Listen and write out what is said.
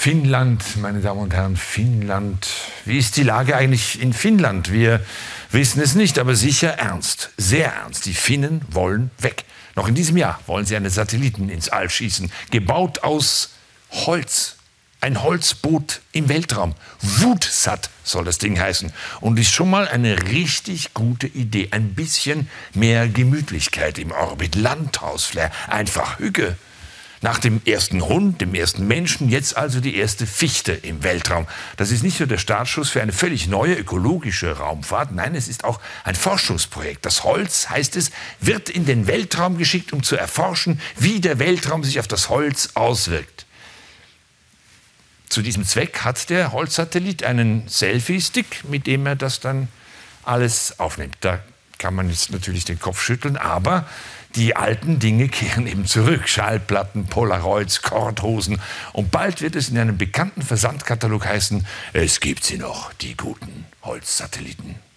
Finnland, meine Damen und Herren, Finnland. Wie ist die Lage eigentlich in Finnland? Wir wissen es nicht, aber sicher ernst, sehr ernst. Die Finnen wollen weg. Noch in diesem Jahr wollen sie eine Satelliten ins All schießen, gebaut aus Holz. Ein Holzboot im Weltraum. Wutsat soll das Ding heißen. Und ist schon mal eine richtig gute Idee. Ein bisschen mehr Gemütlichkeit im Orbit. Landhausflair. Einfach Hüge. Nach dem ersten Hund, dem ersten Menschen, jetzt also die erste Fichte im Weltraum. Das ist nicht nur der Startschuss für eine völlig neue ökologische Raumfahrt, nein, es ist auch ein Forschungsprojekt. Das Holz, heißt es, wird in den Weltraum geschickt, um zu erforschen, wie der Weltraum sich auf das Holz auswirkt. Zu diesem Zweck hat der Holzsatellit einen Selfie-Stick, mit dem er das dann alles aufnimmt. Da kann man jetzt natürlich den Kopf schütteln, aber die alten Dinge kehren eben zurück. Schallplatten, Polaroids, Korthosen. Und bald wird es in einem bekannten Versandkatalog heißen, es gibt sie noch, die guten Holzsatelliten.